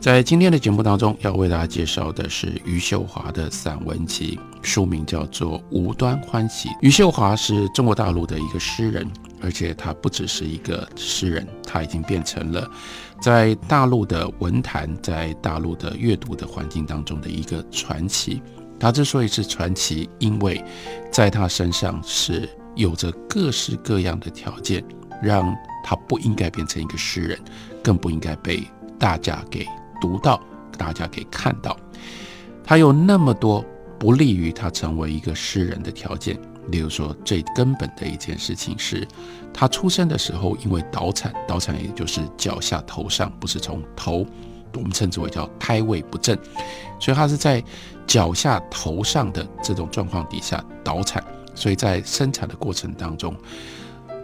在今天的节目当中，要为大家介绍的是余秀华的散文集，书名叫做《无端欢喜》。余秀华是中国大陆的一个诗人，而且他不只是一个诗人，他已经变成了在大陆的文坛、在大陆的阅读的环境当中的一个传奇。他之所以是传奇，因为在他身上是有着各式各样的条件，让他不应该变成一个诗人，更不应该被大家给。读到，大家可以看到，他有那么多不利于他成为一个诗人的条件。例如说，最根本的一件事情是，他出生的时候因为倒产，倒产也就是脚下头上，不是从头，我们称之为叫胎位不正，所以他是在脚下头上的这种状况底下倒产，所以在生产的过程当中，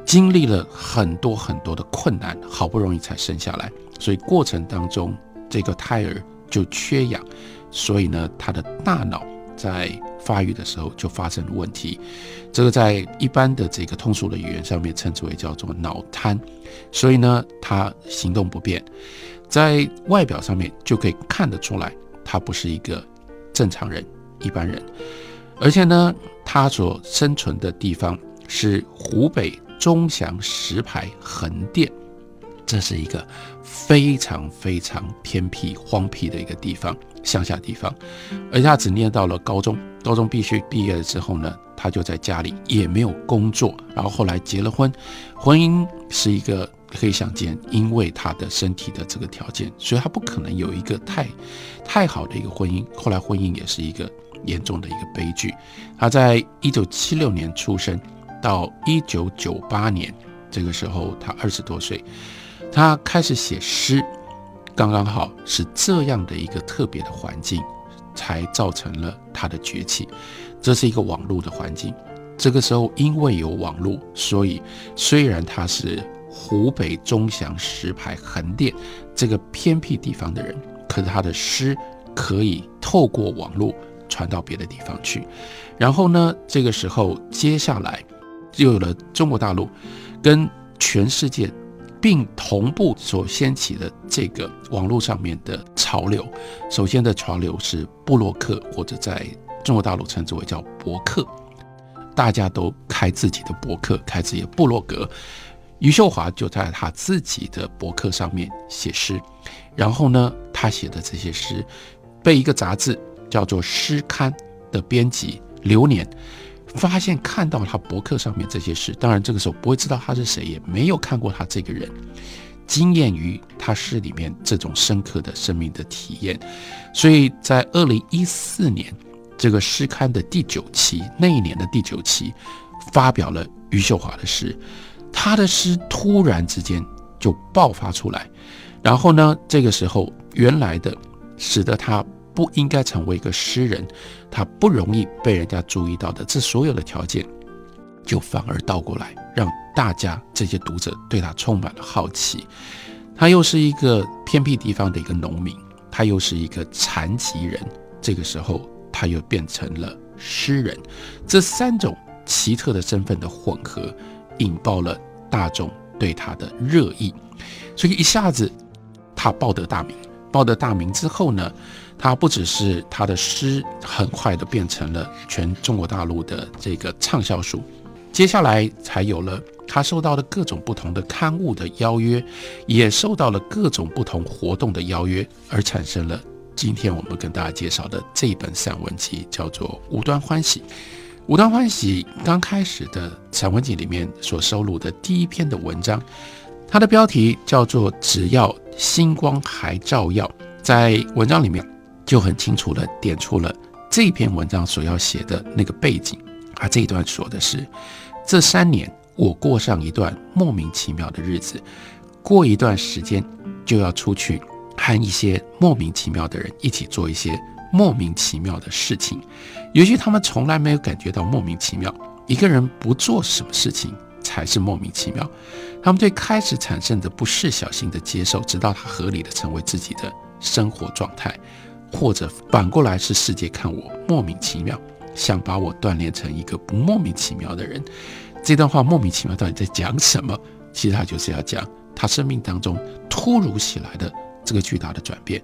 经历了很多很多的困难，好不容易才生下来，所以过程当中。这个胎儿就缺氧，所以呢，他的大脑在发育的时候就发生了问题。这个在一般的这个通俗的语言上面称之为叫做脑瘫。所以呢，他行动不便，在外表上面就可以看得出来，他不是一个正常人、一般人。而且呢，他所生存的地方是湖北钟祥石牌横店。这是一个非常非常偏僻、荒僻的一个地方，乡下地方。而他只念到了高中，高中必须毕业了之后呢，他就在家里也没有工作。然后后来结了婚，婚姻是一个可以想见，因为他的身体的这个条件，所以他不可能有一个太太好的一个婚姻。后来婚姻也是一个严重的一个悲剧。他在一九七六年出生，到一九九八年这个时候，他二十多岁。他开始写诗，刚刚好是这样的一个特别的环境，才造成了他的崛起。这是一个网络的环境，这个时候因为有网络，所以虽然他是湖北钟祥石牌横店这个偏僻地方的人，可是他的诗可以透过网络传到别的地方去。然后呢，这个时候接下来就有了中国大陆跟全世界。并同步所掀起的这个网络上面的潮流，首先的潮流是布洛克，或者在中国大陆称之为叫博客，大家都开自己的博客，开自己的布洛格。余秀华就在他自己的博客上面写诗，然后呢，他写的这些诗被一个杂志叫做《诗刊》的编辑流年。发现看到他博客上面这些事，当然这个时候不会知道他是谁，也没有看过他这个人，惊艳于他诗里面这种深刻的生命的体验，所以在二零一四年这个诗刊的第九期那一年的第九期，发表了余秀华的诗，他的诗突然之间就爆发出来，然后呢，这个时候原来的使得他。不应该成为一个诗人，他不容易被人家注意到的，这所有的条件，就反而倒过来，让大家这些读者对他充满了好奇。他又是一个偏僻地方的一个农民，他又是一个残疾人，这个时候他又变成了诗人，这三种奇特的身份的混合，引爆了大众对他的热议，所以一下子他报得大名。报得大名之后呢？他不只是他的诗很快的变成了全中国大陆的这个畅销书，接下来才有了他受到了各种不同的刊物的邀约，也受到了各种不同活动的邀约，而产生了今天我们跟大家介绍的这一本散文集，叫做《无端欢喜》。《无端欢喜》刚开始的散文集里面所收录的第一篇的文章，它的标题叫做“只要星光还照耀”。在文章里面。就很清楚地点出了这篇文章所要写的那个背景。啊，这一段说的是：这三年我过上一段莫名其妙的日子，过一段时间就要出去和一些莫名其妙的人一起做一些莫名其妙的事情。也许他们从来没有感觉到莫名其妙。一个人不做什么事情，才是莫名其妙。他们对开始产生的不是小心的接受，直到它合理的成为自己的生活状态，或者反过来是世界看我莫名其妙，想把我锻炼成一个不莫名其妙的人。这段话莫名其妙到底在讲什么？其实他就是要讲他生命当中突如其来的这个巨大的转变。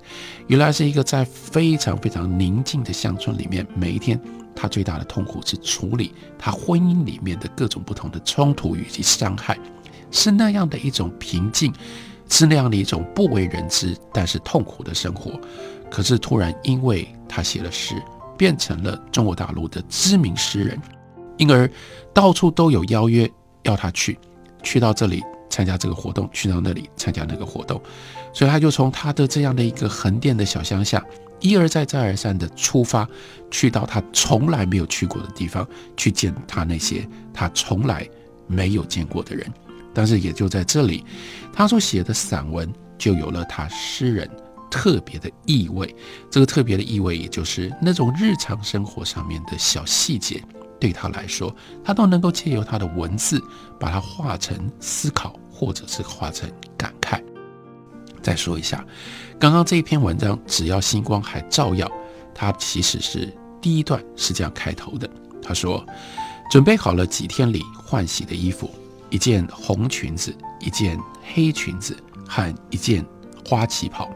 原来是一个在非常非常宁静的乡村里面，每一天他最大的痛苦是处理他婚姻里面的各种不同的冲突以及伤害。是那样的一种平静，是那样的一种不为人知但是痛苦的生活。可是突然，因为他写了诗，变成了中国大陆的知名诗人，因而到处都有邀约要他去，去到这里参加这个活动，去到那里参加那个活动。所以他就从他的这样的一个横店的小乡下，一而再再而三的出发，去到他从来没有去过的地方，去见他那些他从来没有见过的人。但是也就在这里，他所写的散文就有了他诗人特别的意味。这个特别的意味，也就是那种日常生活上面的小细节，对他来说，他都能够借由他的文字，把它化成思考，或者是化成感慨。再说一下，刚刚这一篇文章，只要星光还照耀，它其实是第一段是这样开头的。他说：“准备好了几天里换洗的衣服。”一件红裙子，一件黑裙子和一件花旗袍，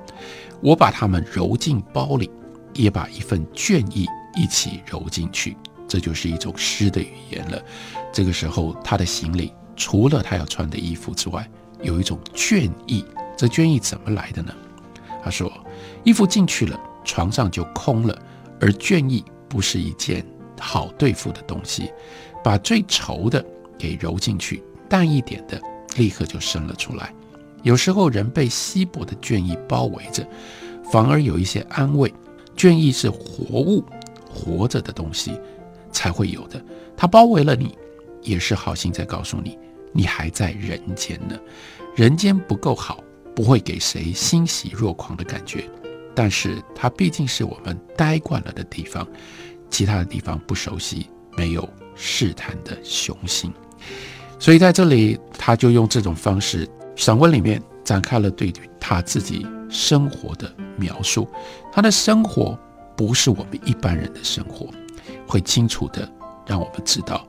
我把它们揉进包里，也把一份倦意一起揉进去。这就是一种诗的语言了。这个时候，他的行李除了他要穿的衣服之外，有一种倦意。这倦意怎么来的呢？他说：“衣服进去了，床上就空了，而倦意不是一件好对付的东西。把最稠的给揉进去。”淡一点的，立刻就生了出来。有时候人被稀薄的倦意包围着，反而有一些安慰。倦意是活物，活着的东西才会有的。它包围了你，也是好心在告诉你，你还在人间呢。人间不够好，不会给谁欣喜若狂的感觉。但是它毕竟是我们待惯了的地方，其他的地方不熟悉，没有试探的雄心。所以在这里，他就用这种方式，散文里面展开了对他自己生活的描述。他的生活不是我们一般人的生活，会清楚的让我们知道，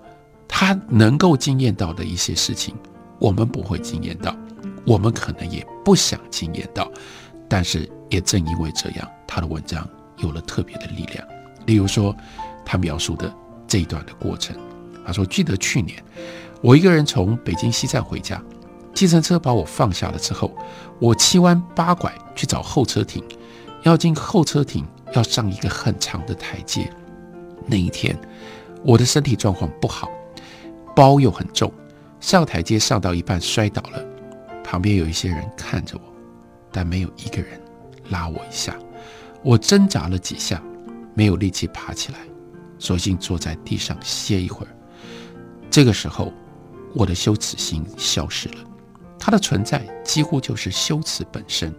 他能够经验到的一些事情，我们不会经验到，我们可能也不想经验到。但是也正因为这样，他的文章有了特别的力量。例如说，他描述的这一段的过程，他说：“记得去年。”我一个人从北京西站回家，计程车把我放下了之后，我七弯八拐去找候车亭。要进候车亭，要上一个很长的台阶。那一天，我的身体状况不好，包又很重，上台阶上到一半摔倒了。旁边有一些人看着我，但没有一个人拉我一下。我挣扎了几下，没有力气爬起来，索性坐在地上歇一会儿。这个时候。我的羞耻心消失了，它的存在几乎就是羞耻本身。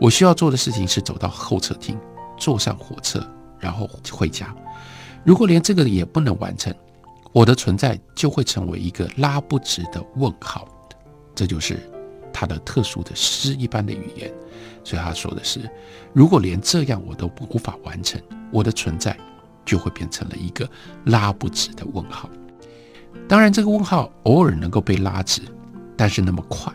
我需要做的事情是走到候车厅，坐上火车，然后回家。如果连这个也不能完成，我的存在就会成为一个拉不直的问号。这就是他的特殊的诗一般的语言。所以他说的是：如果连这样我都无法完成，我的存在就会变成了一个拉不直的问号。当然，这个问号偶尔能够被拉直，但是那么快，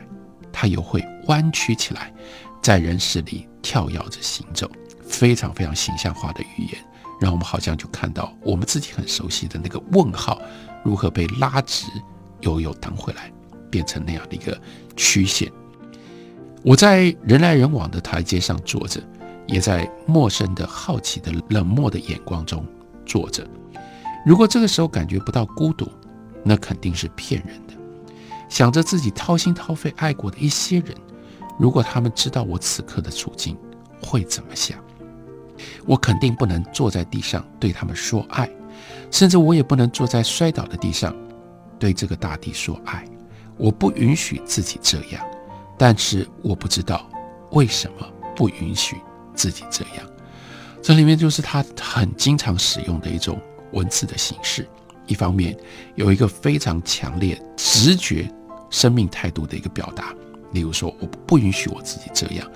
它又会弯曲起来，在人世里跳跃着行走，非常非常形象化的语言，让我们好像就看到我们自己很熟悉的那个问号如何被拉直，又又弹回来，变成那样的一个曲线。我在人来人往的台阶上坐着，也在陌生的好奇的冷漠的眼光中坐着。如果这个时候感觉不到孤独，那肯定是骗人的。想着自己掏心掏肺爱过的一些人，如果他们知道我此刻的处境，会怎么想？我肯定不能坐在地上对他们说爱，甚至我也不能坐在摔倒的地上对这个大地说爱。我不允许自己这样，但是我不知道为什么不允许自己这样。这里面就是他很经常使用的一种文字的形式。一方面有一个非常强烈直觉生命态度的一个表达，例如说我不允许我自己这样，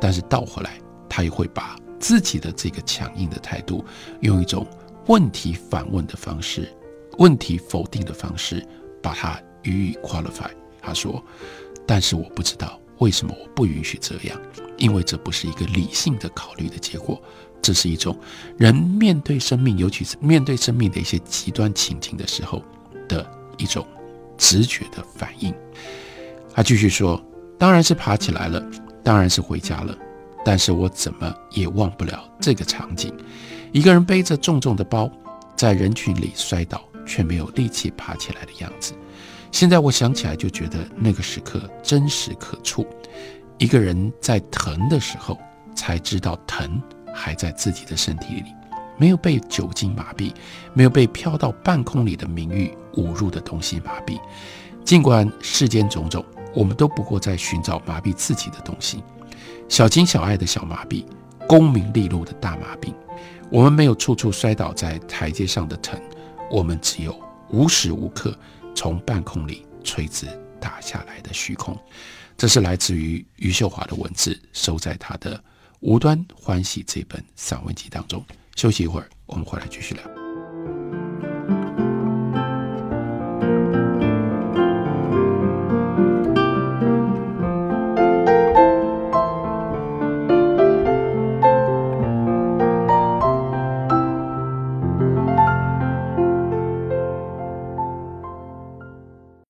但是倒回来他又会把自己的这个强硬的态度用一种问题反问的方式、问题否定的方式把它予以 qualify。他说：“但是我不知道为什么我不允许这样，因为这不是一个理性的考虑的结果。”这是一种人面对生命，尤其是面对生命的一些极端情境的时候的一种直觉的反应。他继续说：“当然是爬起来了，当然是回家了，但是我怎么也忘不了这个场景：一个人背着重重的包，在人群里摔倒，却没有力气爬起来的样子。现在我想起来，就觉得那个时刻真实可触。一个人在疼的时候，才知道疼。”还在自己的身体里，没有被酒精麻痹，没有被飘到半空里的名誉侮辱的东西麻痹。尽管世间种种，我们都不过在寻找麻痹自己的东西，小情小爱的小麻痹，功名利禄的大麻痹。我们没有处处摔倒在台阶上的疼，我们只有无时无刻从半空里垂直打下来的虚空。这是来自于余秀华的文字，收在他的。无端欢喜这本散文集当中，休息一会儿，我们回来继续聊。